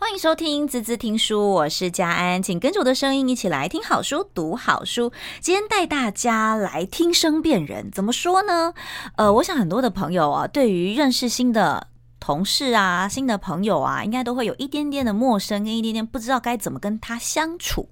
欢迎收听滋滋听书，我是佳安，请跟着我的声音一起来听好书、读好书。今天带大家来听声辨人，怎么说呢？呃，我想很多的朋友啊，对于认识新的同事啊、新的朋友啊，应该都会有一点点的陌生，跟一点点不知道该怎么跟他相处。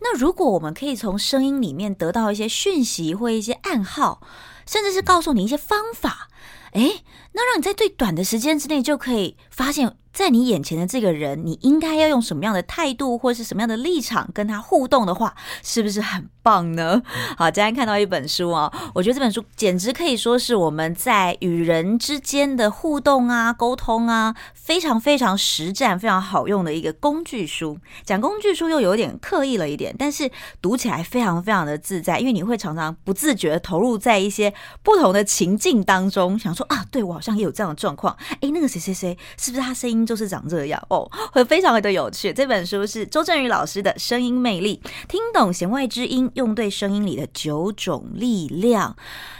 那如果我们可以从声音里面得到一些讯息或一些暗号，甚至是告诉你一些方法，诶，那让你在最短的时间之内就可以发现。在你眼前的这个人，你应该要用什么样的态度，或是什么样的立场跟他互动的话，是不是很棒呢？好，今天看到一本书啊，我觉得这本书简直可以说是我们在与人之间的互动啊、沟通啊，非常非常实战、非常好用的一个工具书。讲工具书又有点刻意了一点，但是读起来非常非常的自在，因为你会常常不自觉的投入在一些不同的情境当中，想说啊，对，我好像也有这样的状况。哎，那个谁谁谁，是不是他声音？就是长这样哦，会 非常的有趣。这本书是周正宇老师的《声音魅力》，听懂弦外之音，用对声音里的九种力量。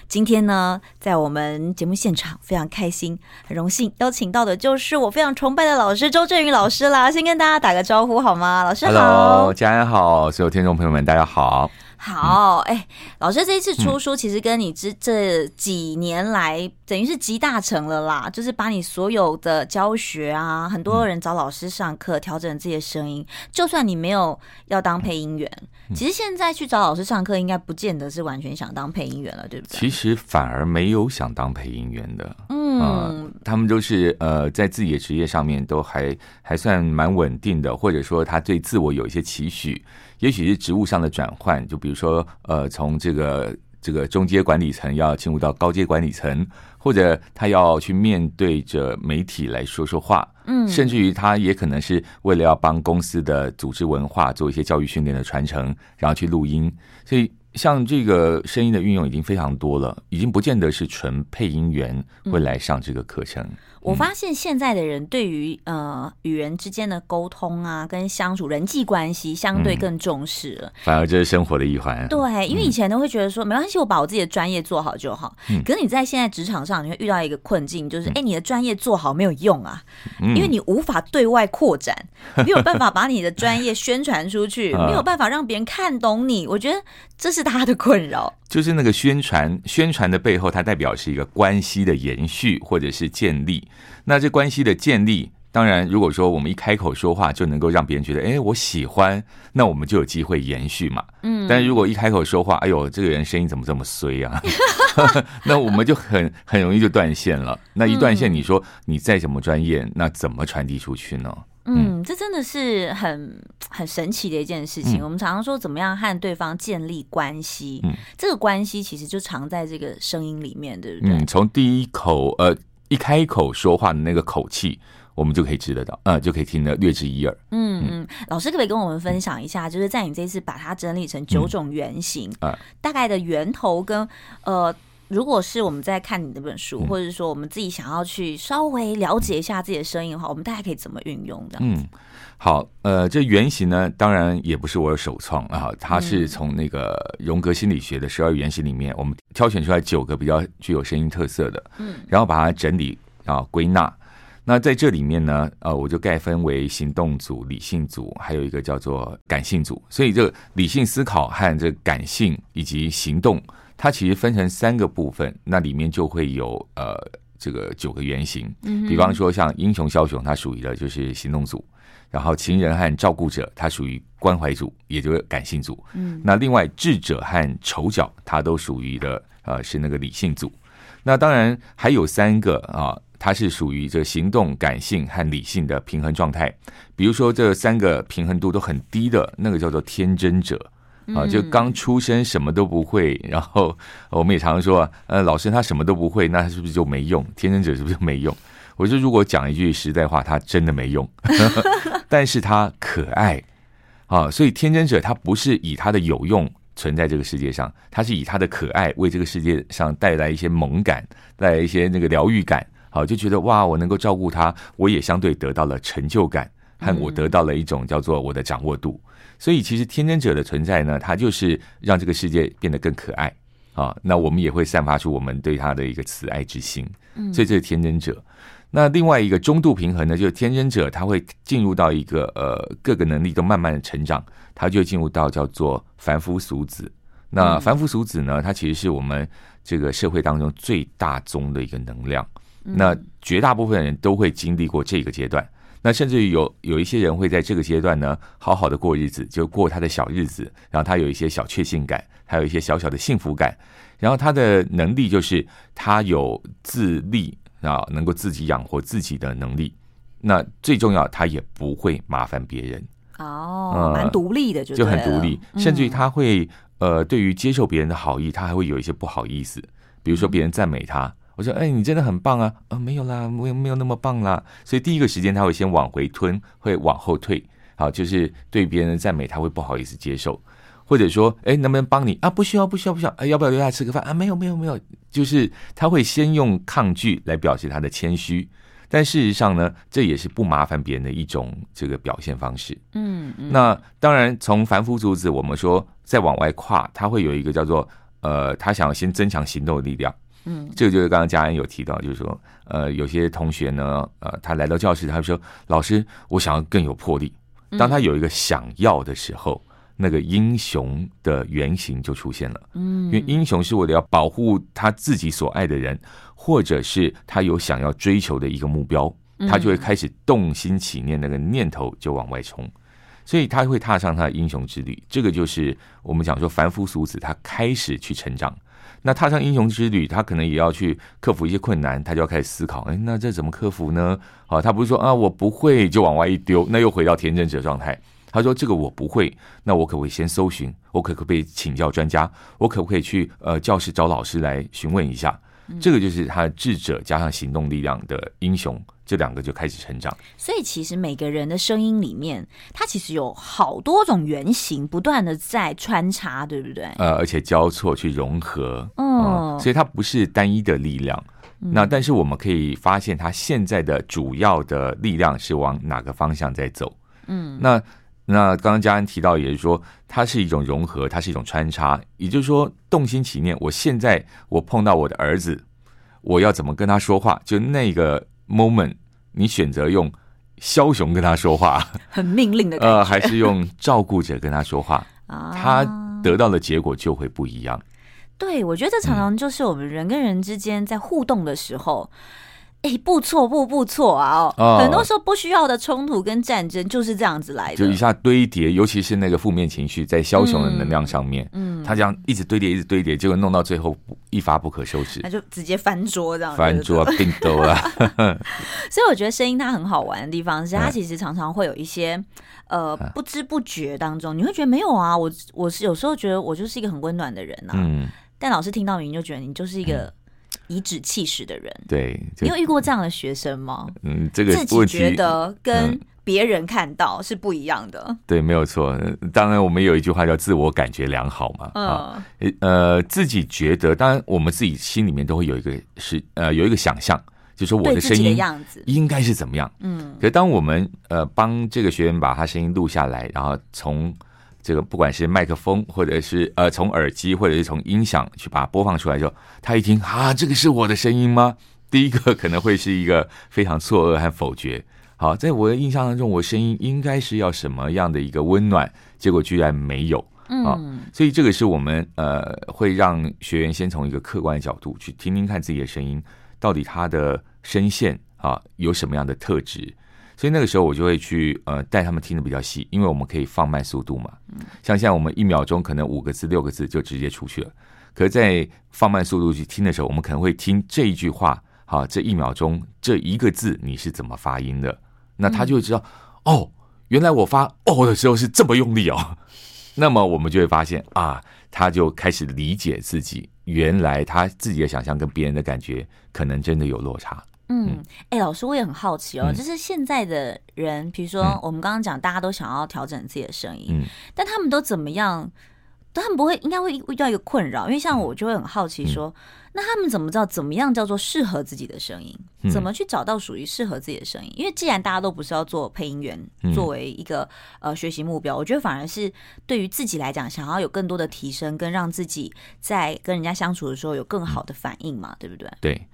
今天呢，在我们节目现场，非常开心，很荣幸邀请到的就是我非常崇拜的老师周震宇老师啦。先跟大家打个招呼好吗？老师好，Hello，家人好，所有听众朋友们，大家好。好，哎、欸，老师这一次出书，其实跟你这这几年来等于是集大成了啦，就是把你所有的教学啊，很多人找老师上课，调整自己的声音，就算你没有要当配音员，其实现在去找老师上课，应该不见得是完全想当配音员了，对不对？其实反而没有想当配音员的，嗯、呃，他们都是呃，在自己的职业上面都还还算蛮稳定的，或者说他对自我有一些期许。也许是职务上的转换，就比如说，呃，从这个这个中阶管理层要进入到高阶管理层，或者他要去面对着媒体来说说话，嗯，甚至于他也可能是为了要帮公司的组织文化做一些教育训练的传承，然后去录音，所以。像这个声音的运用已经非常多了，已经不见得是纯配音员会来上这个课程。嗯、我发现现在的人对于呃与人之间的沟通啊，跟相处人际关系相对更重视了，反而这是生活的一环。对，因为以前都会觉得说、嗯、没关系，我把我自己的专业做好就好。嗯、可是你在现在职场上，你会遇到一个困境，就是哎、嗯，你的专业做好没有用啊，嗯、因为你无法对外扩展，没有办法把你的专业宣传出去，没有办法让别人看懂你。我觉得这是。他的困扰就是那个宣传，宣传的背后，它代表是一个关系的延续或者是建立。那这关系的建立，当然，如果说我们一开口说话就能够让别人觉得，哎，我喜欢，那我们就有机会延续嘛。嗯，但如果一开口说话，哎呦，这个人声音怎么这么衰啊？那我们就很很容易就断线了。那一断线，你说你再怎么专业，那怎么传递出去呢？嗯，这真的是很很神奇的一件事情。嗯、我们常常说，怎么样和对方建立关系？嗯，这个关系其实就藏在这个声音里面，对不对？嗯，从第一口呃一开口说话的那个口气，我们就可以知得到，呃，就可以听得略知一二。嗯嗯，老师可不可以跟我们分享一下，就是在你这次把它整理成九种原型，啊、嗯，呃、大概的源头跟呃。如果是我们在看你这本书，或者说我们自己想要去稍微了解一下自己的声音的话，我们大概可以怎么运用的？嗯，好，呃，这原型呢，当然也不是我的首创啊，它是从那个荣格心理学的十二原型里面，我们挑选出来九个比较具有声音特色的，嗯，然后把它整理啊归纳。那在这里面呢，呃，我就概分为行动组、理性组，还有一个叫做感性组。所以这个理性思考和这个感性以及行动。它其实分成三个部分，那里面就会有呃这个九个原型。嗯，比方说像英雄枭雄，它属于的就是行动组；然后情人和照顾者，它属于关怀组，也就是感性组。嗯，那另外智者和丑角，它都属于的呃是那个理性组。那当然还有三个啊，它是属于这行动、感性和理性的平衡状态。比如说这三个平衡度都很低的那个叫做天真者。啊，就刚出生什么都不会，然后我们也常常说，呃，老师他什么都不会，那他是不是就没用？天真者是不是就没用？我说如果讲一句实在话，他真的没用，但是他可爱啊，所以天真者他不是以他的有用存在这个世界上，他是以他的可爱为这个世界上带来一些萌感，带来一些那个疗愈感，好，就觉得哇，我能够照顾他，我也相对得到了成就感，和我得到了一种叫做我的掌握度。所以，其实天真者的存在呢，它就是让这个世界变得更可爱啊。那我们也会散发出我们对他的一个慈爱之心。所以这是天真者。那另外一个中度平衡呢，就是天真者他会进入到一个呃各个能力都慢慢的成长，他就进入到叫做凡夫俗子。那凡夫俗子呢，它其实是我们这个社会当中最大宗的一个能量。那绝大部分人都会经历过这个阶段。那甚至于有有一些人会在这个阶段呢，好好的过日子，就过他的小日子，然后他有一些小确幸感，还有一些小小的幸福感。然后他的能力就是他有自立。啊，能够自己养活自己的能力，那最重要，他也不会麻烦别人哦，蛮独立的就，就很独立，甚至于他会呃，对于接受别人的好意，他还会有一些不好意思，比如说别人赞美他，我说哎，你真的很棒啊，啊，没有啦，没有没有那么棒啦，所以第一个时间他会先往回吞，会往后退，好，就是对别人的赞美他会不好意思接受。或者说，哎，能不能帮你啊？不需要，不需要，不需要。哎，要不要留下来吃个饭啊？没有，没有，没有。就是他会先用抗拒来表示他的谦虚，但事实上呢，这也是不麻烦别人的一种这个表现方式。嗯嗯。那当然，从凡夫俗子，我们说再往外跨，他会有一个叫做呃，他想要先增强行动的力量。嗯，这个就是刚刚佳恩有提到，就是说，呃，有些同学呢，呃，他来到教室，他说：“老师，我想要更有魄力。”当他有一个想要的时候。那个英雄的原型就出现了，嗯，因为英雄是为了要保护他自己所爱的人，或者是他有想要追求的一个目标，他就会开始动心起念，那个念头就往外冲，所以他会踏上他的英雄之旅。这个就是我们讲说凡夫俗子，他开始去成长。那踏上英雄之旅，他可能也要去克服一些困难，他就要开始思考，哎，那这怎么克服呢？好，他不是说啊，我不会就往外一丢，那又回到天真者状态。他说：“这个我不会，那我可不可以先搜寻？我可不可以请教专家？我可不可以去呃教室找老师来询问一下？这个就是他的智者加上行动力量的英雄，这两个就开始成长。所以其实每个人的声音里面，他其实有好多种原型，不断的在穿插，对不对？呃，而且交错去融合，嗯，所以它不是单一的力量。那但是我们可以发现，他现在的主要的力量是往哪个方向在走？嗯，那。”那刚刚嘉恩提到，也是说它是一种融合，它是一种穿插，也就是说动心起念。我现在我碰到我的儿子，我要怎么跟他说话？就那个 moment，你选择用枭雄跟他说话，很命令的感觉，呃，还是用照顾者跟他说话，他得到的结果就会不一样。对，我觉得这常常就是我们人跟人之间在互动的时候。哎，不错，不不错啊！哦，哦。很多时候不需要的冲突跟战争就是这样子来的，就一下堆叠，尤其是那个负面情绪在枭雄的能量上面，嗯，他这样一直堆叠，一直堆叠，结果弄到最后一发不可收拾，那就直接翻桌这样，翻桌并斗了。所以我觉得声音它很好玩的地方是，它其实常常会有一些呃不知不觉当中，你会觉得没有啊，我我是有时候觉得我就是一个很温暖的人啊，嗯，但老师听到你就觉得你就是一个。嗯颐指气使的人，对，你有遇过这样的学生吗？嗯，这个自己觉得跟别人看到是不一样的。嗯、对，没有错。当然，我们有一句话叫“自我感觉良好”嘛。嗯、啊，呃，自己觉得，当然，我们自己心里面都会有一个是呃有一个想象，就是说我的声音应该是怎么样。嗯，可是当我们呃帮这个学员把他声音录下来，然后从这个不管是麦克风，或者是呃从耳机，或者是从音响去把它播放出来之后，他一听啊，这个是我的声音吗？第一个可能会是一个非常错愕和否决。好，在我的印象当中，我声音应该是要什么样的一个温暖，结果居然没有。啊，所以这个是我们呃会让学员先从一个客观的角度去听听看自己的声音，到底他的声线啊有什么样的特质。所以那个时候我就会去呃带他们听的比较细，因为我们可以放慢速度嘛。像现在我们一秒钟可能五个字六个字就直接出去了，可是在放慢速度去听的时候，我们可能会听这一句话，好，这一秒钟这一个字你是怎么发音的？那他就会知道哦，原来我发哦的时候是这么用力哦。那么我们就会发现啊，他就开始理解自己，原来他自己的想象跟别人的感觉可能真的有落差。嗯，哎、欸，老师，我也很好奇哦，嗯、就是现在的人，比如说我们刚刚讲，大家都想要调整自己的声音，嗯，但他们都怎么样他们不会，应该会遇到一个困扰，因为像我就会很好奇说，嗯、那他们怎么知道怎么样叫做适合自己的声音？嗯、怎么去找到属于适合自己的声音？因为既然大家都不是要做配音员，作为一个呃学习目标，我觉得反而是对于自己来讲，想要有更多的提升，跟让自己在跟人家相处的时候有更好的反应嘛，对不对？对，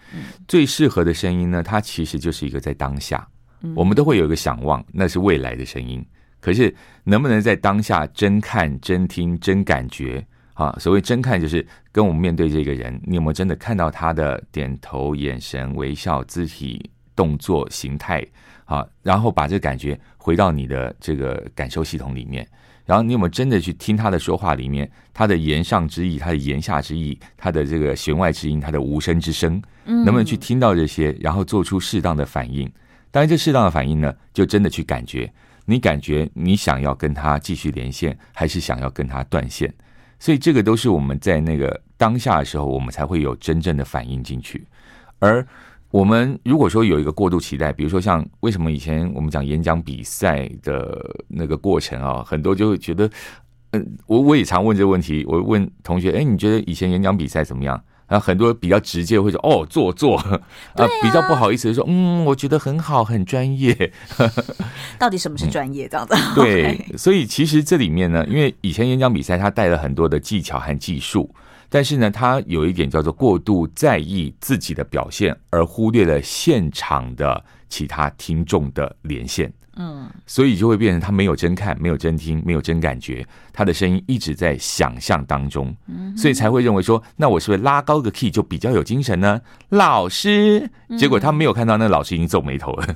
最适合的声音呢，它其实就是一个在当下，我们都会有一个想望，那是未来的声音。可是，能不能在当下真看、真听、真感觉？啊，所谓真看，就是跟我们面对这个人，你有没有真的看到他的点头、眼神、微笑、肢体动作、形态？啊，然后把这个感觉回到你的这个感受系统里面，然后你有没有真的去听他的说话里面，他的言上之意、他的言下之意、他的这个弦外之音、他的无声之声，能不能去听到这些，然后做出适当的反应？当然，这适当的反应呢，就真的去感觉。你感觉你想要跟他继续连线，还是想要跟他断线？所以这个都是我们在那个当下的时候，我们才会有真正的反应进去。而我们如果说有一个过度期待，比如说像为什么以前我们讲演讲比赛的那个过程啊，很多就会觉得，嗯，我我也常问这个问题，我问同学，哎，你觉得以前演讲比赛怎么样？然后很多比较直接会说哦，做做 啊，比较不好意思说嗯，我觉得很好，很专业。到底什么是专业？这样子、嗯、对，所以其实这里面呢，因为以前演讲比赛他带了很多的技巧和技术，但是呢，他有一点叫做过度在意自己的表现，而忽略了现场的其他听众的连线。嗯，所以就会变成他没有真看，没有真听，没有真感觉，他的声音一直在想象当中，所以才会认为说，那我是不是拉高个 key 就比较有精神呢？老师，结果他没有看到那个老师已经皱眉头了。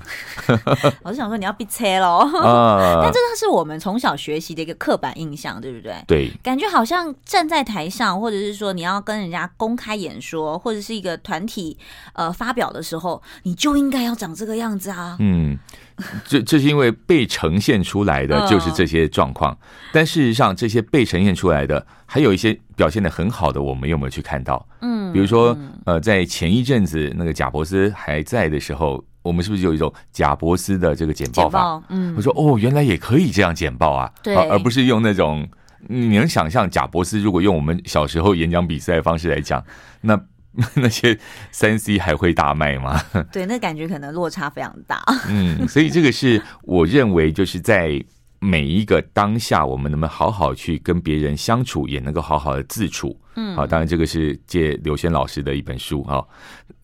老师想说你要闭车喽，啊、但这个是我们从小学习的一个刻板印象，对不对？对，感觉好像站在台上，或者是说你要跟人家公开演说，或者是一个团体呃发表的时候，你就应该要长这个样子啊。嗯。这这是因为被呈现出来的就是这些状况，但事实上这些被呈现出来的还有一些表现的很好的，我们有没有去看到？嗯，比如说呃，在前一阵子那个贾伯斯还在的时候，我们是不是有一种贾伯斯的这个简报法？嗯，我说哦，原来也可以这样简报啊，对，而不是用那种你能想象贾伯斯如果用我们小时候演讲比赛的方式来讲，那。那些三 C 还会大卖吗？对，那感觉可能落差非常大。嗯，所以这个是我认为，就是在每一个当下，我们能不能好好去跟别人相处，也能够好好的自处。嗯，好，当然这个是借刘轩老师的一本书啊，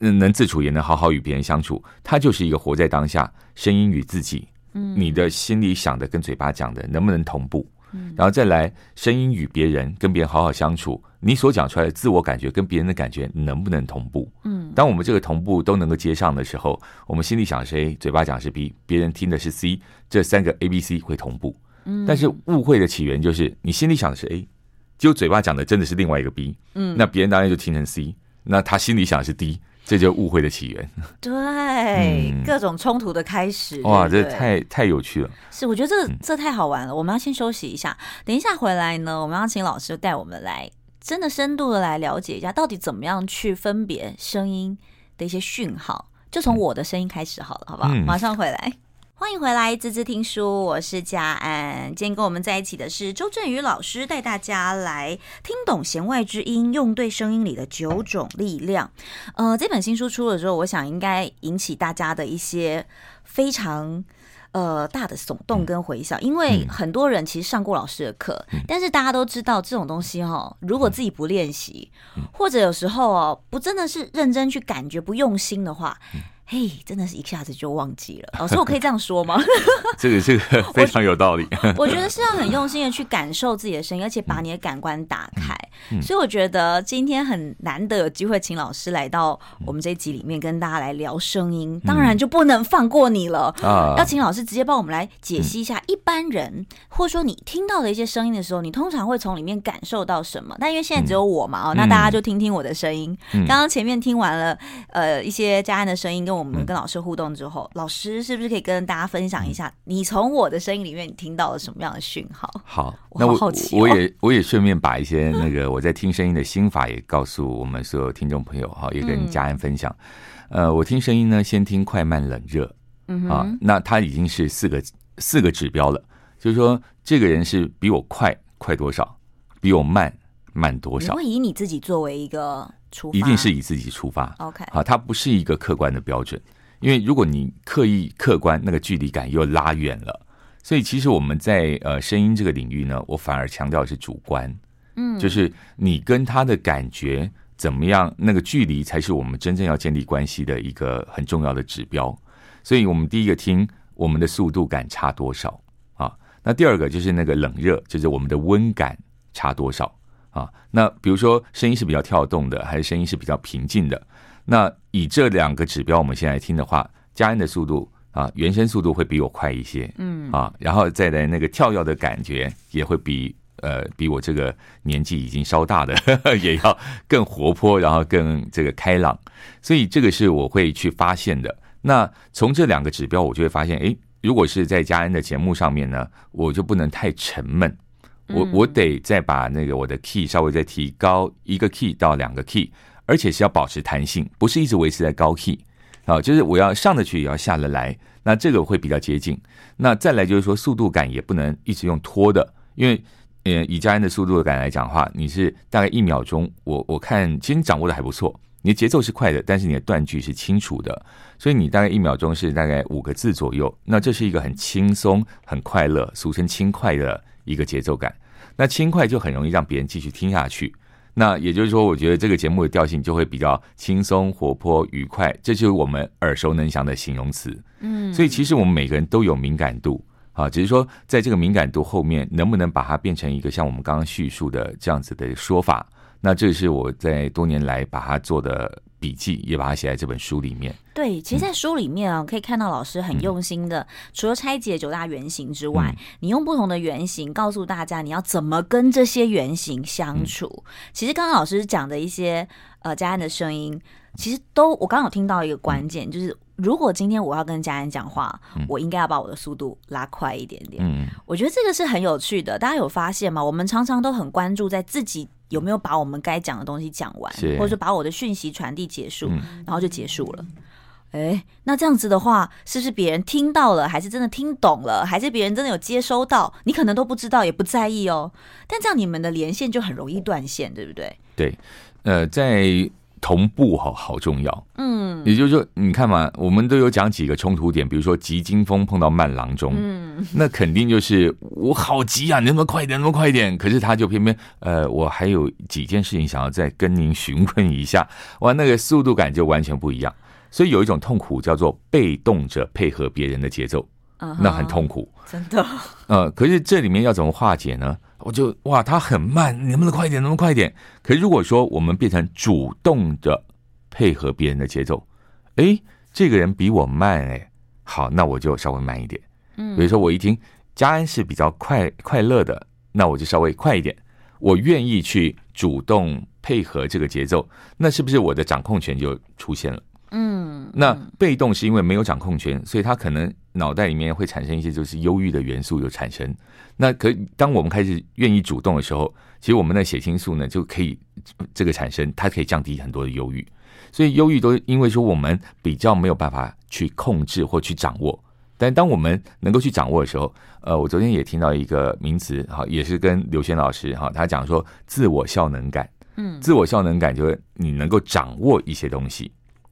嗯，能自处也能好好与别人相处，它就是一个活在当下，声音与自己，嗯，你的心里想的跟嘴巴讲的能不能同步？嗯，然后再来声音与别人，跟别人好好相处。你所讲出来的自我感觉跟别人的感觉能不能同步？嗯，当我们这个同步都能够接上的时候，我们心里想的是 A，嘴巴讲的是 B，别人听的是 C，这三个 A、B、C 会同步。嗯，但是误会的起源就是你心里想的是 A，结果嘴巴讲的真的是另外一个 B。嗯，那别人当然就听成 C，那他心里想的是 D，这就是误会的起源。对，嗯、各种冲突的开始。哇，这太太有趣了。是，我觉得这这太好玩了。我们要先休息一下，等一下回来呢，我们要请老师带我们来。真的深度的来了解一下，到底怎么样去分别声音的一些讯号？就从我的声音开始好了，好不好？马上回来，欢迎回来，滋滋听书，我是佳安。今天跟我们在一起的是周振宇老师，带大家来听懂弦外之音，用对声音里的九种力量。呃，这本新书出了之后，我想应该引起大家的一些非常。呃，大的耸动跟回响，因为很多人其实上过老师的课，但是大家都知道这种东西哈，如果自己不练习，或者有时候哦，不真的是认真去感觉，不用心的话。嘿真的是一下子就忘记了。老师，我可以这样说吗？这个这个非常有道理。我，我觉得是要很用心的去感受自己的声音，而且把你的感官打开。所以我觉得今天很难得有机会请老师来到我们这一集里面跟大家来聊声音，嗯、当然就不能放过你了。啊、要请老师直接帮我们来解析一下，一般人、嗯、或者说你听到的一些声音的时候，你通常会从里面感受到什么？但因为现在只有我嘛，哦、嗯，那大家就听听我的声音。刚刚、嗯、前面听完了呃一些佳安的声音跟我。我们跟老师互动之后，老师是不是可以跟大家分享一下，你从我的声音里面你听到了什么样的讯号？好，那我好好奇、我我也我也顺便把一些那个 我在听声音的心法也告诉我们所有听众朋友哈，也跟家人分享。嗯、呃，我听声音呢，先听快慢冷热，嗯啊，那它已经是四个四个指标了，就是说这个人是比我快快多少，比我慢慢多少？你会以你自己作为一个出发，一定是以自己出发。OK，好，它不是一个客观的标准，因为如果你刻意客观，那个距离感又拉远了。所以其实我们在呃声音这个领域呢，我反而强调是主观，嗯，就是你跟他的感觉怎么样，那个距离才是我们真正要建立关系的一个很重要的指标。所以我们第一个听我们的速度感差多少啊？那第二个就是那个冷热，就是我们的温感差多少啊？那比如说声音是比较跳动的，还是声音是比较平静的？那以这两个指标，我们现在听的话，佳恩的速度啊，原声速度会比我快一些，嗯啊，然后再来那个跳跃的感觉也会比呃比我这个年纪已经稍大的 也要更活泼，然后更这个开朗，所以这个是我会去发现的。那从这两个指标，我就会发现，诶，如果是在佳恩的节目上面呢，我就不能太沉闷，我我得再把那个我的 key 稍微再提高一个 key 到两个 key，而且是要保持弹性，不是一直维持在高 key，啊，就是我要上得去也要下得来，那这个会比较接近。那再来就是说速度感也不能一直用拖的，因为呃以佳恩的速度感来讲的话，你是大概一秒钟，我我看其实你掌握的还不错。你的节奏是快的，但是你的断句是清楚的，所以你大概一秒钟是大概五个字左右。那这是一个很轻松、很快乐，俗称轻快的一个节奏感。那轻快就很容易让别人继续听下去。那也就是说，我觉得这个节目的调性就会比较轻松、活泼、愉快，这就是我们耳熟能详的形容词。嗯，所以其实我们每个人都有敏感度啊，只是说在这个敏感度后面，能不能把它变成一个像我们刚刚叙述的这样子的说法。那这是我在多年来把它做的笔记，也把它写在这本书里面。对，其实，在书里面啊，可以看到老师很用心的，除了拆解九大原型之外，你用不同的原型告诉大家你要怎么跟这些原型相处。其实，刚刚老师讲的一些呃佳恩的声音，其实都我刚刚有听到一个关键，就是如果今天我要跟佳恩讲话，我应该要把我的速度拉快一点点。嗯，我觉得这个是很有趣的。大家有发现吗？我们常常都很关注在自己。有没有把我们该讲的东西讲完，或者说把我的讯息传递结束，然后就结束了？哎，那这样子的话，是不是别人听到了，还是真的听懂了，还是别人真的有接收到？你可能都不知道，也不在意哦。但这样你们的连线就很容易断线，对不对？对，呃，在。同步好好重要，嗯，也就是说，你看嘛，我们都有讲几个冲突点，比如说急惊风碰到慢郎中，嗯，那肯定就是我好急啊，你能不能快一点，能不能快一点？可是他就偏偏，呃，我还有几件事情想要再跟您询问一下，哇，那个速度感就完全不一样，所以有一种痛苦叫做被动着配合别人的节奏，那很痛苦，真的，呃，可是这里面要怎么化解呢？我就哇，他很慢，你能不能快一点？能不能快一点？可是如果说我们变成主动的配合别人的节奏，哎，这个人比我慢，哎，好，那我就稍微慢一点。嗯，比如说我一听佳恩是比较快快乐的，那我就稍微快一点。我愿意去主动配合这个节奏，那是不是我的掌控权就出现了？嗯，那被动是因为没有掌控权，所以他可能脑袋里面会产生一些就是忧郁的元素有产生。那可当我们开始愿意主动的时候，其实我们的血清素呢就可以这个产生，它可以降低很多的忧郁。所以忧郁都因为说我们比较没有办法去控制或去掌握，但当我们能够去掌握的时候，呃，我昨天也听到一个名词，哈，也是跟刘轩老师哈，他讲说自我效能感，嗯，自我效能感就是你能够掌握一些东西。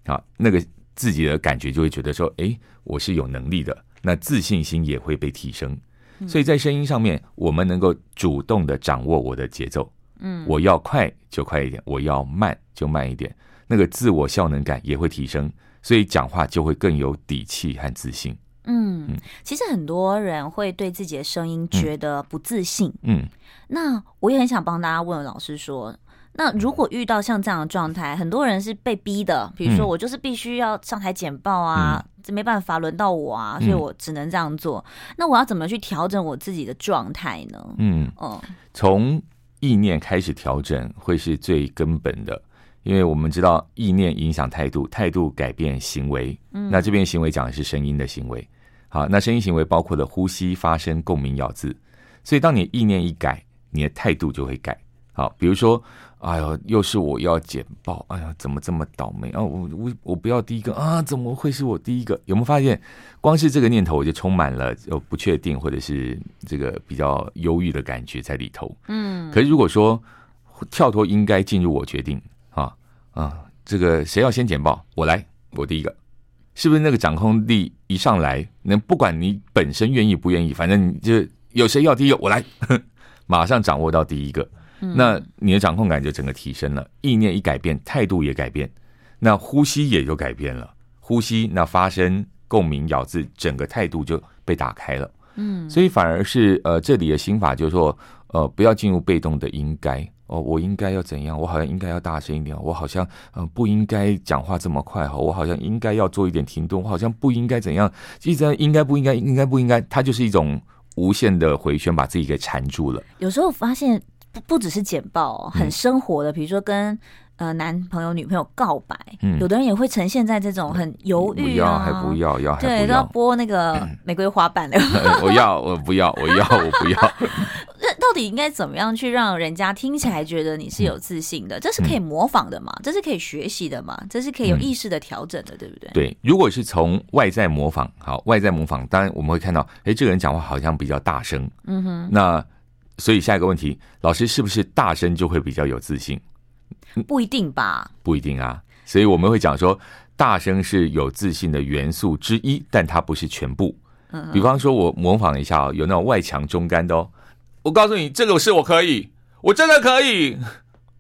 啊，那个自己的感觉就会觉得说，哎，我是有能力的，那自信心也会被提升。所以在声音上面，我们能够主动的掌握我的节奏，嗯，我要快就快一点，我要慢就慢一点，那个自我效能感也会提升，所以讲话就会更有底气和自信。嗯，其实很多人会对自己的声音觉得不自信。嗯，那我也很想帮大家问老师说。那如果遇到像这样的状态，很多人是被逼的，比如说我就是必须要上台简报啊，这、嗯、没办法轮到我啊，所以我只能这样做。嗯、那我要怎么去调整我自己的状态呢？嗯嗯，从意念开始调整会是最根本的，因为我们知道意念影响态度，态度改变行为。嗯，那这边行为讲的是声音的行为。好，那声音行为包括了呼吸、发声、共鸣、咬字。所以当你意念一改，你的态度就会改。好，比如说，哎呦，又是我要剪报，哎呀，怎么这么倒霉啊？我我我不要第一个啊？怎么会是我第一个？有没有发现，光是这个念头我就充满了呃不确定或者是这个比较忧郁的感觉在里头？嗯，可是如果说跳脱应该进入我决定啊啊，这个谁要先剪报？我来，我第一个。是不是那个掌控力一上来，那不管你本身愿意不愿意，反正你就有谁要第一个，我来，马上掌握到第一个，那你的掌控感就整个提升了，意念一改变，态度也改变，那呼吸也就改变了，呼吸那发声、共鸣、咬字，整个态度就被打开了。嗯，所以反而是呃，这里的心法就是说，呃，不要进入被动的应该。哦，我应该要怎样？我好像应该要大声一点。我好像嗯、呃、不应该讲话这么快哈。我好像应该要做一点停顿。我好像不应该怎样？一直在应该不应该应该不应该，它就是一种无限的回旋，把自己给缠住了。有时候发现不不只是简报，很生活的，比如说跟。呃，男朋友、女朋友告白，嗯，有的人也会呈现在这种很犹豫啊，不要还不要，要还不要，对，都要播那个玫瑰花瓣的。我要，我不要，我要，我不要。那到底应该怎么样去让人家听起来觉得你是有自信的？这是可以模仿的嘛？这是可以学习的嘛？这是可以有意识的调整的，对不对？对，如果是从外在模仿，好，外在模仿，当然我们会看到，哎，这个人讲话好像比较大声，嗯哼。那所以下一个问题，老师是不是大声就会比较有自信？不一定吧，不一定啊，所以我们会讲说，大声是有自信的元素之一，但它不是全部。嗯，比方说，我模仿一下哦，有那种外强中干的哦，我告诉你，这个是我可以，我真的可以。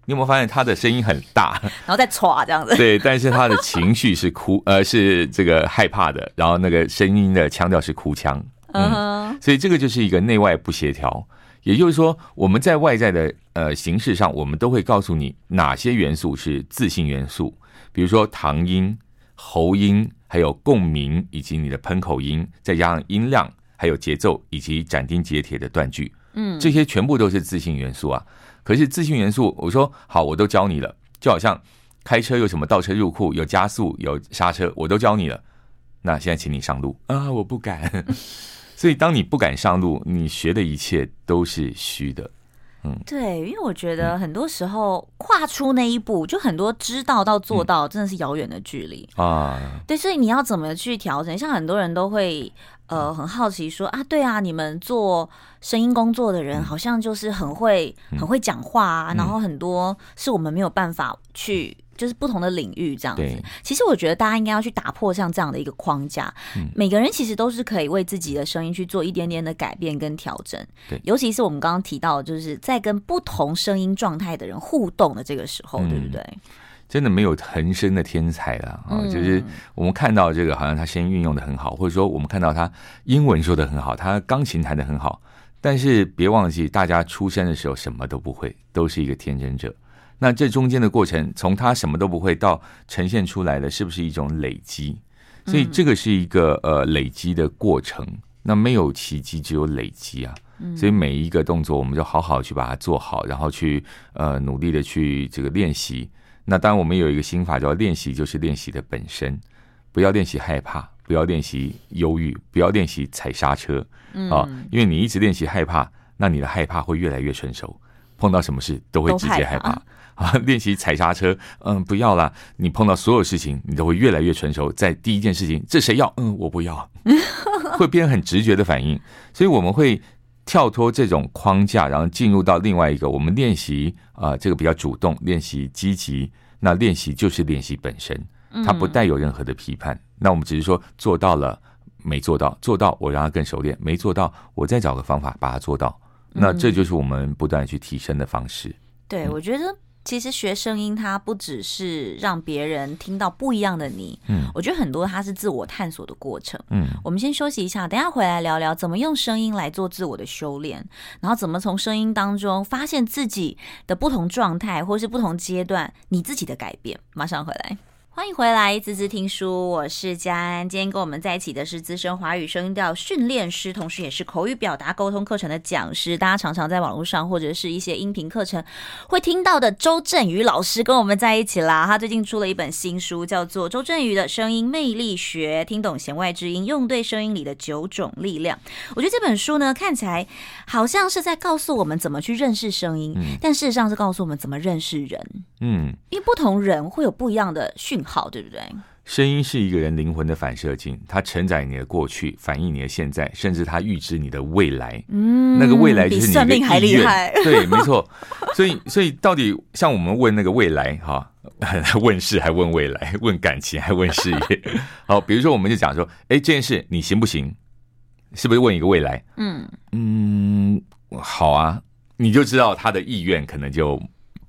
你有没有发现他的声音很大，然后再歘这样子？对，但是他的情绪是哭，呃，是这个害怕的，然后那个声音的腔调是哭腔。嗯，所以这个就是一个内外不协调。也就是说，我们在外在的呃形式上，我们都会告诉你哪些元素是自信元素，比如说唐音、喉音，还有共鸣，以及你的喷口音，再加上音量，还有节奏，以及斩钉截铁的断句，嗯，这些全部都是自信元素啊。可是自信元素，我说好，我都教你了，就好像开车有什么倒车入库，有加速，有刹车，我都教你了。那现在请你上路啊，我不敢。所以，当你不敢上路，你学的一切都是虚的。嗯，对，因为我觉得很多时候跨出那一步，就很多知道到做到，真的是遥远的距离啊。对，所以你要怎么去调整？像很多人都会呃很好奇说啊，对啊，你们做声音工作的人好像就是很会很会讲话啊，然后很多是我们没有办法去。就是不同的领域这样子，其实我觉得大家应该要去打破像这样的一个框架。每个人其实都是可以为自己的声音去做一点点的改变跟调整。对，尤其是我们刚刚提到，就是在跟不同声音状态的人互动的这个时候，对不对？真的没有恒生的天才了啊！就是我们看到这个，好像他声音运用的很好，或者说我们看到他英文说的很好，他钢琴弹的很好，但是别忘记，大家出生的时候什么都不会，都是一个天真者。那这中间的过程，从他什么都不会到呈现出来的，是不是一种累积？所以这个是一个呃累积的过程。那没有奇迹，只有累积啊。所以每一个动作，我们就好好去把它做好，然后去呃努力的去这个练习。那当然，我们有一个心法叫练习，就是练习的本身。不要练习害怕，不要练习忧郁，不要练习踩刹车啊！因为你一直练习害怕，那你的害怕会越来越成熟，碰到什么事都会直接害怕。啊，练习踩刹车，嗯，不要啦。你碰到所有事情，你都会越来越成熟。在第一件事情，这谁要？嗯，我不要，会变很直觉的反应。所以我们会跳脱这种框架，然后进入到另外一个。我们练习啊，这个比较主动，练习积极。那练习就是练习本身，它不带有任何的批判。那我们只是说做到了，没做到，做到我让它更熟练，没做到我再找个方法把它做到。那这就是我们不断去提升的方式。对，我觉得。其实学声音，它不只是让别人听到不一样的你，嗯，我觉得很多它是自我探索的过程，嗯，我们先休息一下，等下回来聊聊怎么用声音来做自我的修炼，然后怎么从声音当中发现自己的不同状态，或是不同阶段你自己的改变。马上回来。欢迎回来，滋滋听书，我是佳安。今天跟我们在一起的是资深华语声音调训练师，同时也是口语表达沟通课程的讲师。大家常常在网络上或者是一些音频课程会听到的周振宇老师跟我们在一起啦。他最近出了一本新书，叫做《周振宇的声音魅力学》，听懂弦外之音，用对声音里的九种力量。我觉得这本书呢，看起来好像是在告诉我们怎么去认识声音，嗯、但事实上是告诉我们怎么认识人。嗯，因为不同人会有不一样的讯号。好，对不对？声音是一个人灵魂的反射镜，它承载你的过去，反映你的现在，甚至它预知你的未来。嗯，那个未来就是你的命还厉害。对，没错。所以，所以到底像我们问那个未来，哈，问事还问未来，问感情还问事业。好，比如说，我们就讲说，哎，这件事你行不行？是不是问一个未来？嗯嗯，好啊，你就知道他的意愿可能就。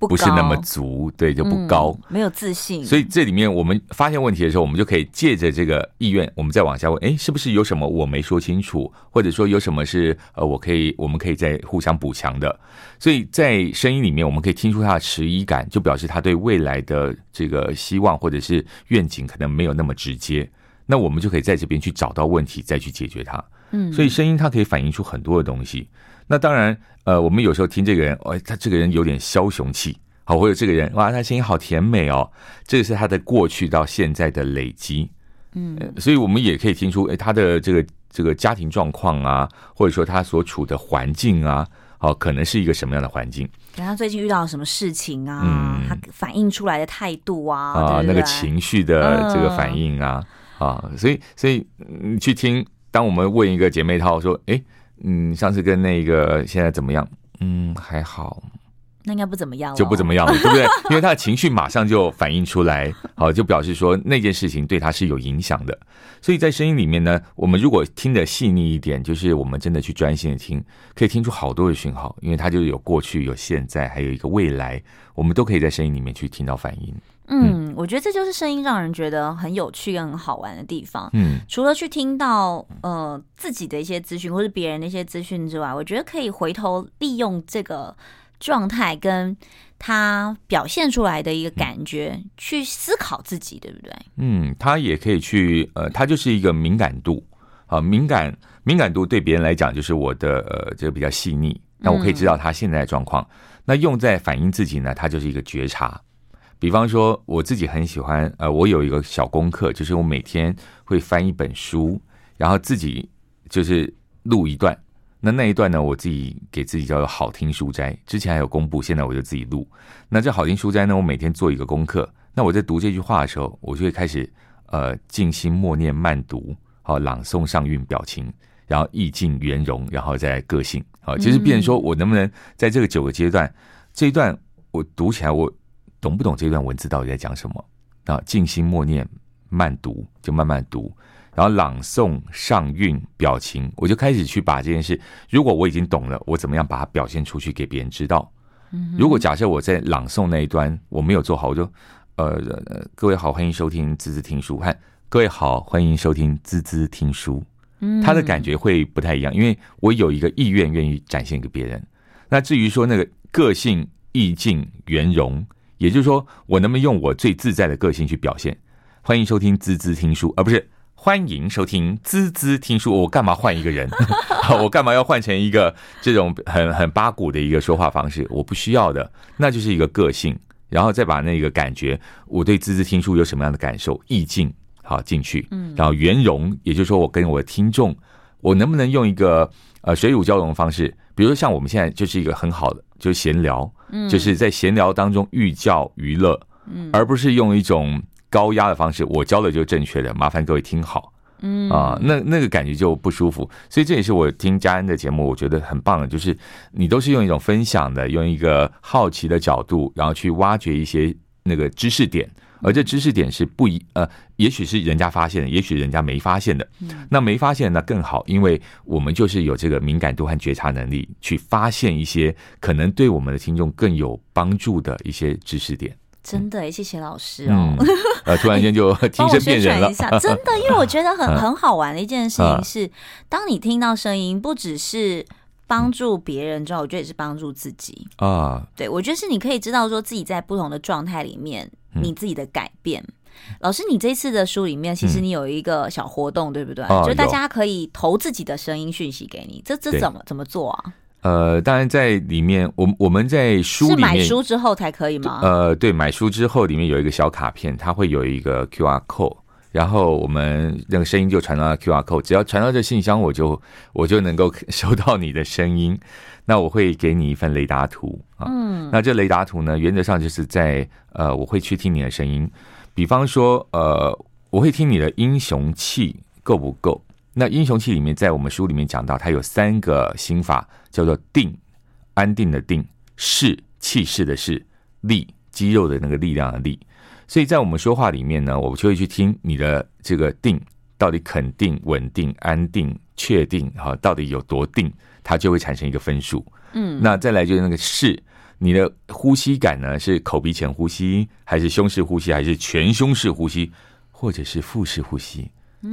不是那么足，对，就不高，嗯，没有自信。所以这里面我们发现问题的时候，我们就可以借着这个意愿，我们再往下问，哎，是不是有什么我没说清楚，或者说有什么是呃，我可以，我们可以再互相补强的。所以在声音里面，我们可以听出他的迟疑感，就表示他对未来的这个希望或者是愿景可能没有那么直接。那我们就可以在这边去找到问题，再去解决它。嗯，所以声音它可以反映出很多的东西。那当然，呃，我们有时候听这个人，哦，他这个人有点枭雄气，好，或者这个人，哇，他声音好甜美哦，这个是他的过去到现在的累积，嗯，所以我们也可以听出，哎，他的这个这个家庭状况啊，或者说他所处的环境啊，好，可能是一个什么样的环境？跟他最近遇到了什么事情啊？嗯，他反映出来的态度啊，啊，对对那个情绪的这个反应啊，嗯、啊，所以，所以你去听，当我们问一个姐妹套说，哎。嗯，上次跟那个现在怎么样？嗯，还好。那应该不怎么样了，就不怎么样了，对不对？因为他的情绪马上就反映出来，好，就表示说那件事情对他是有影响的。所以在声音里面呢，我们如果听得细腻一点，就是我们真的去专心的听，可以听出好多的讯号，因为它就有过去、有现在，还有一个未来，我们都可以在声音里面去听到反应。嗯，我觉得这就是声音让人觉得很有趣跟很好玩的地方。嗯，除了去听到呃自己的一些资讯或是别人的一些资讯之外，我觉得可以回头利用这个状态跟他表现出来的一个感觉、嗯、去思考自己，对不对？嗯，他也可以去呃，他就是一个敏感度啊，敏感敏感度对别人来讲就是我的呃这个比较细腻，那我可以知道他现在的状况。嗯、那用在反映自己呢，他就是一个觉察。比方说，我自己很喜欢，呃，我有一个小功课，就是我每天会翻一本书，然后自己就是录一段。那那一段呢，我自己给自己叫做好听书斋。之前还有公布，现在我就自己录。那这好听书斋呢，我每天做一个功课。那我在读这句话的时候，我就会开始呃静心默念慢读，好朗诵上韵表情，然后意境圆融，然后再个性。好，其实变成说我能不能在这个九个阶段，这一段我读起来我。懂不懂这段文字到底在讲什么？啊，静心默念，慢读就慢慢读，然后朗诵上韵表情，我就开始去把这件事，如果我已经懂了，我怎么样把它表现出去给别人知道？如果假设我在朗诵那一端我没有做好，我就呃，各位好，欢迎收听滋滋听书，嗨，各位好，欢迎收听滋滋听书，他的感觉会不太一样，因为我有一个意愿愿意展现给别人。那至于说那个个性、意境、圆融。也就是说，我能不能用我最自在的个性去表现？欢迎收听滋滋听书，而不是欢迎收听滋滋听书。我干嘛换一个人？我干嘛要换成一个这种很很八股的一个说话方式？我不需要的，那就是一个个性，然后再把那个感觉，我对滋滋听书有什么样的感受、意境，好进去，嗯，然后圆融，也就是说，我跟我的听众，我能不能用一个呃水乳交融的方式？比如说，像我们现在就是一个很好的，就是闲聊。就是在闲聊当中寓教于乐，嗯，而不是用一种高压的方式，我教的就正确的，麻烦各位听好，嗯啊，那那个感觉就不舒服。所以这也是我听佳恩的节目，我觉得很棒的，就是你都是用一种分享的，用一个好奇的角度，然后去挖掘一些那个知识点。而这知识点是不一呃，也许是人家发现的，也许人家没发现的。那没发现那更好，因为我们就是有这个敏感度和觉察能力，去发现一些可能对我们的听众更有帮助的一些知识点。真的，谢谢老师哦。嗯、呃，突然间就听声辨人了。真的，因为我觉得很很好玩的一件事情是，当你听到声音，不只是。帮助别人之后，我觉得也是帮助自己啊。对，我觉得是你可以知道说自己在不同的状态里面，你自己的改变。老师，你这次的书里面，其实你有一个小活动，嗯、对不对？哦、就大家可以投自己的声音讯息给你，这这怎么怎么做啊？呃，当然在里面，我我们在书里面是买书之后才可以吗？呃，对，买书之后里面有一个小卡片，它会有一个 QR code，然后我们那个声音就传到 QR code，只要传到这信箱，我就我就能够收到你的声音。那我会给你一份雷达图啊，嗯，那这雷达图呢，原则上就是在呃，我会去听你的声音，比方说呃，我会听你的英雄气够不够。那英雄气里面，在我们书里面讲到，它有三个心法，叫做定，安定的定，势，气势的势，力，肌肉的那个力量的力。所以在我们说话里面呢，我就会去听你的这个定到底肯定、稳定、安定、确定，哈，到底有多定，它就会产生一个分数。嗯，那再来就是那个是，你的呼吸感呢，是口鼻浅呼吸，还是胸式呼吸，还是全胸式呼吸，或者是腹式呼吸？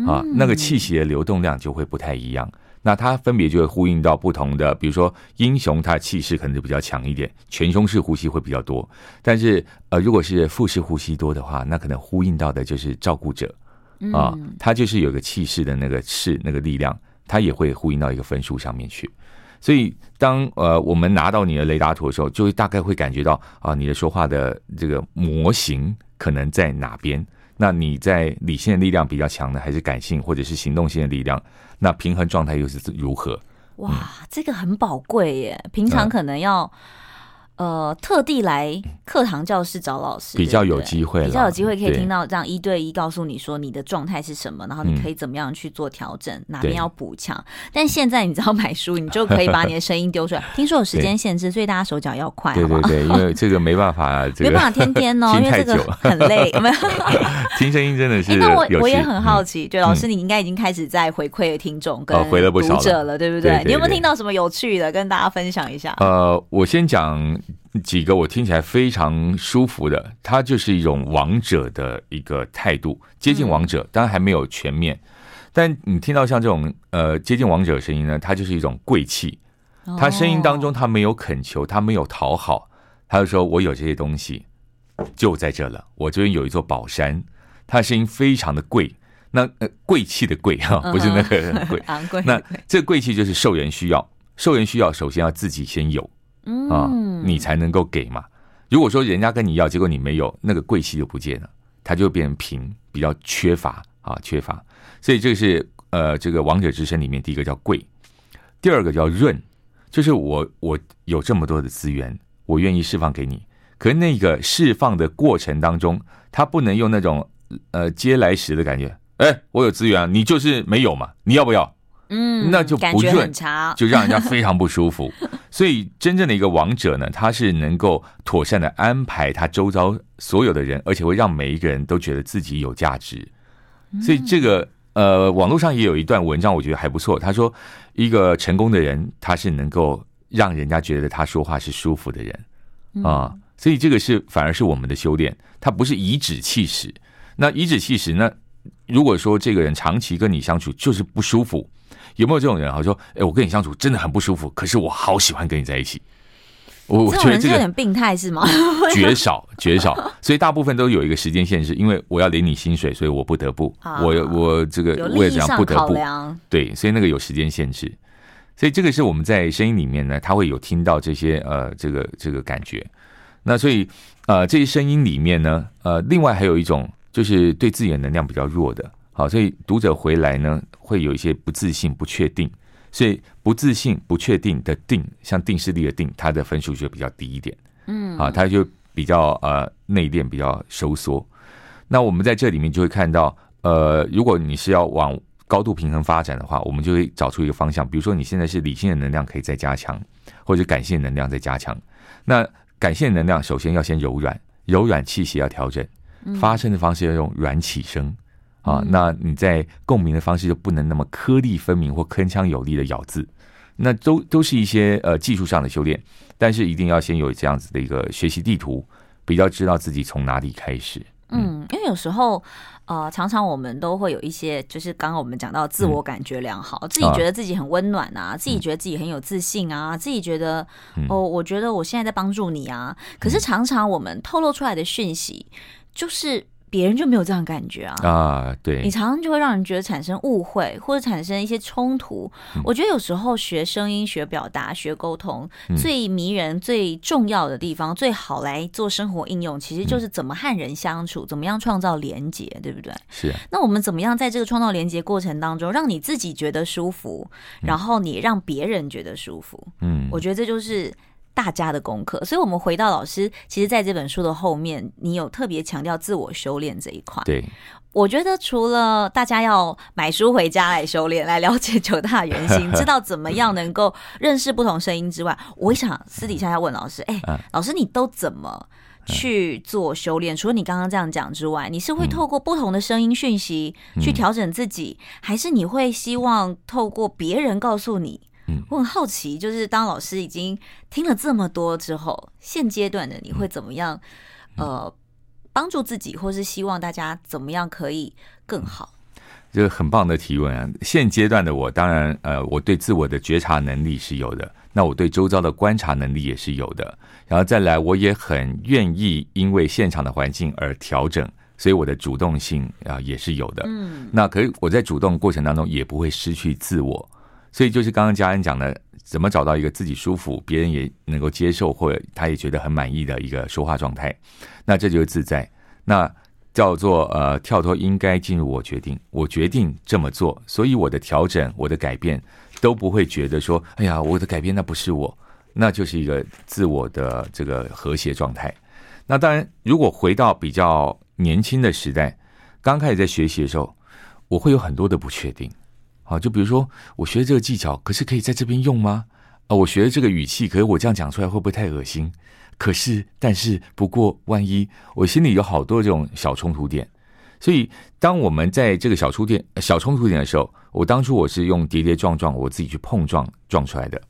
啊，那个气息的流动量就会不太一样，那它分别就会呼应到不同的，比如说英雄，他气势可能就比较强一点，全胸式呼吸会比较多。但是呃，如果是腹式呼吸多的话，那可能呼应到的就是照顾者啊，他就是有个气势的那个势那个力量，他也会呼应到一个分数上面去。所以当呃我们拿到你的雷达图的时候，就会大概会感觉到啊，你的说话的这个模型可能在哪边。那你在理性的力量比较强呢，还是感性或者是行动性的力量？那平衡状态又是如何？哇，这个很宝贵耶！平常可能要。呃，特地来课堂教室找老师，比较有机会，比较有机会可以听到这样一对一告诉你说你的状态是什么，然后你可以怎么样去做调整，哪边要补强。但现在你只要买书，你就可以把你的声音丢出来。听说有时间限制，所以大家手脚要快，对对对，因为这个没办法，没办法天天哦，因为这个很累。有 没有？听声音真的是。那我我也很好奇，对老师，你应该已经开始在回馈听众跟读者了，对不对？你有没有听到什么有趣的，跟大家分享一下？呃，我先讲。几个我听起来非常舒服的，它就是一种王者的一个态度，接近王者，当然还没有全面。但你听到像这种呃接近王者的声音呢，它就是一种贵气。他声音当中他没有恳求，他没有讨好，他就说我有这些东西就在这了，我这边有一座宝山。他的声音非常的贵，那呃贵气的贵哈，不是那个贵 昂贵。那这贵气就是受人需要，受人需要首先要自己先有。啊，你才能够给嘛。如果说人家跟你要，结果你没有，那个贵气就不见了，它就变成贫，比较缺乏啊，缺乏。所以这个是呃，这个王者之声里面第一个叫贵，第二个叫润，就是我我有这么多的资源，我愿意释放给你。可是那个释放的过程当中，他不能用那种呃嗟来时的感觉。哎，我有资源啊，你就是没有嘛，你要不要？嗯，那就不润，就让人家非常不舒服。所以，真正的一个王者呢，他是能够妥善的安排他周遭所有的人，而且会让每一个人都觉得自己有价值。所以，这个呃，网络上也有一段文章，我觉得还不错。他说，一个成功的人，他是能够让人家觉得他说话是舒服的人啊。所以，这个是反而是我们的修炼，他不是颐指气使。那颐指气使，那如果说这个人长期跟你相处就是不舒服。有没有这种人啊？说，哎，我跟你相处真的很不舒服，可是我好喜欢跟你在一起。我我觉得这个有点病态是吗？绝少 绝少，所以大部分都有一个时间限制，因为我要领你薪水，所以我不得不，我我这个我也这样不得不，对，所以那个有时间限制，所以这个是我们在声音里面呢，他会有听到这些呃这个这个感觉。那所以呃这些声音里面呢，呃另外还有一种就是对自己的能量比较弱的。好，所以读者回来呢，会有一些不自信、不确定，所以不自信、不确定的定，像定势力的定，它的分数就比较低一点。嗯，啊，它就比较呃内敛、比较收缩。那我们在这里面就会看到，呃，如果你是要往高度平衡发展的话，我们就会找出一个方向。比如说，你现在是理性的能量可以再加强，或者感性的能量再加强。那感性的能量首先要先柔软，柔软气息要调整，发声的方式要用软起声。啊，那你在共鸣的方式就不能那么颗粒分明或铿锵有力的咬字，那都都是一些呃技术上的修炼，但是一定要先有这样子的一个学习地图，比较知道自己从哪里开始。嗯，因为有时候呃，常常我们都会有一些，就是刚刚我们讲到自我感觉良好，嗯、自己觉得自己很温暖啊，嗯、自己觉得自己很有自信啊，嗯、自己觉得哦，我觉得我现在在帮助你啊，可是常常我们透露出来的讯息就是。别人就没有这样感觉啊啊，对，你常常就会让人觉得产生误会，或者产生一些冲突。嗯、我觉得有时候学声音、学表达、学沟通，嗯、最迷人、最重要的地方，最好来做生活应用，其实就是怎么和人相处，嗯、怎么样创造连接，对不对？是、啊。那我们怎么样在这个创造连接过程当中，让你自己觉得舒服，然后你让别人觉得舒服？嗯，我觉得这就是。大家的功课，所以，我们回到老师，其实在这本书的后面，你有特别强调自我修炼这一块。对，我觉得除了大家要买书回家来修炼，来了解九大原型，知道怎么样能够认识不同声音之外，我想私底下要问老师，哎、欸，老师你都怎么去做修炼？除了你刚刚这样讲之外，你是会透过不同的声音讯息去调整自己，还是你会希望透过别人告诉你？我很好奇，就是当老师已经听了这么多之后，现阶段的你会怎么样？呃，帮助自己，或是希望大家怎么样可以更好？这个很棒的提问啊！现阶段的我，当然，呃，我对自我的觉察能力是有的，那我对周遭的观察能力也是有的，然后再来，我也很愿意因为现场的环境而调整，所以我的主动性啊也是有的。嗯，那可以我在主动过程当中也不会失去自我。所以就是刚刚嘉恩讲的，怎么找到一个自己舒服、别人也能够接受，或者他也觉得很满意的一个说话状态，那这就是自在。那叫做呃跳脱，应该进入我决定，我决定这么做，所以我的调整、我的改变都不会觉得说，哎呀，我的改变那不是我，那就是一个自我的这个和谐状态。那当然，如果回到比较年轻的时代，刚开始在学习的时候，我会有很多的不确定。啊，就比如说，我学这个技巧，可是可以在这边用吗？啊，我学的这个语气，可是我这样讲出来会不会太恶心？可是，但是，不过，万一我心里有好多这种小冲突点，所以当我们在这个小冲突点、小冲突点的时候，我当初我是用跌跌撞撞，我自己去碰撞撞出来的。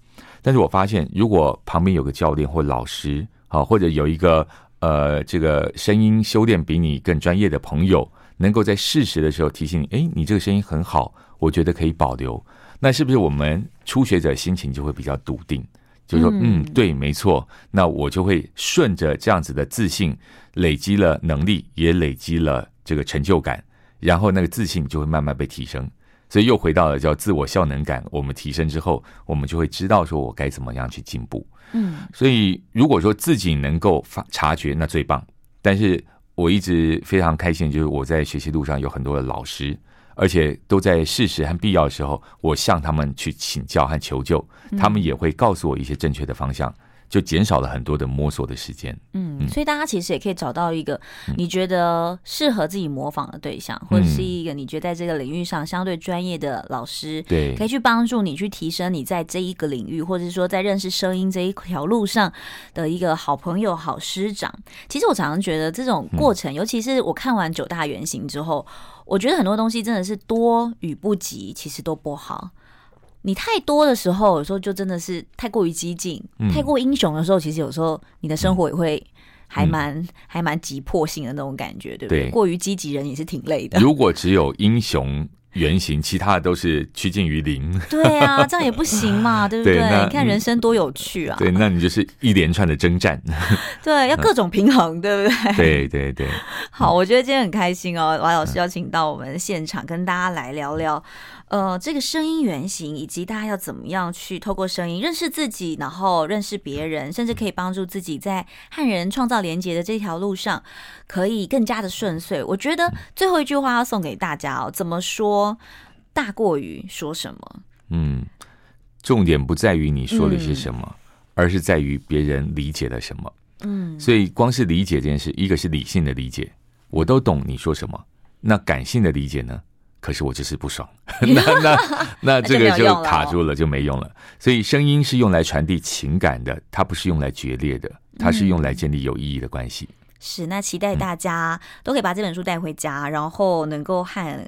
但是我发现，如果旁边有个教练或老师，啊，或者有一个呃，这个声音修炼比你更专业的朋友，能够在适时的时候提醒你，哎，你这个声音很好。我觉得可以保留，那是不是我们初学者心情就会比较笃定？就是说，嗯，对，没错，那我就会顺着这样子的自信，累积了能力，也累积了这个成就感，然后那个自信就会慢慢被提升。所以又回到了叫自我效能感，我们提升之后，我们就会知道说我该怎么样去进步。嗯，所以如果说自己能够发察觉，那最棒。但是我一直非常开心，就是我在学习路上有很多的老师。而且都在适时和必要的时候，我向他们去请教和求救，他们也会告诉我一些正确的方向。就减少了很多的摸索的时间。嗯，所以大家其实也可以找到一个你觉得适合自己模仿的对象，嗯、或者是一个你觉得在这个领域上相对专业的老师，对，可以去帮助你去提升你在这一个领域，或者是说在认识声音这一条路上的一个好朋友、好师长。其实我常常觉得这种过程，尤其是我看完九大原型之后，我觉得很多东西真的是多与不及，其实都不好。你太多的时候，有时候就真的是太过于激进，嗯、太过英雄的时候，其实有时候你的生活也会还蛮、嗯、还蛮急迫性的那种感觉，对不对？对，过于积极人也是挺累的。如果只有英雄原型，其他的都是趋近于零。对啊，这样也不行嘛，对不对？对，你看人生多有趣啊！对，那你就是一连串的征战。对，要各种平衡，对不对？对对对。好，我觉得今天很开心哦，王老师邀请到我们现场，跟大家来聊聊。呃，这个声音原型，以及大家要怎么样去透过声音认识自己，然后认识别人，甚至可以帮助自己在和人创造连接的这条路上，可以更加的顺遂。我觉得最后一句话要送给大家哦，怎么说大过于说什么？嗯，重点不在于你说了些什么，嗯、而是在于别人理解了什么。嗯，所以光是理解这件事，一个是理性的理解，我都懂你说什么。那感性的理解呢？可是我就是不爽，那那那这个就卡住了，就没用了。所以声音是用来传递情感的，它不是用来决裂的，它是用来建立有意义的关系。是，那期待大家都可以把这本书带回家，然后能够和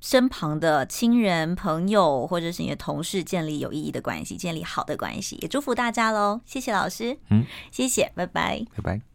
身旁的亲人、朋友或者是你的同事建立有意义的关系，建立好的关系。也祝福大家喽！谢谢老师，嗯，谢谢，拜拜，拜拜。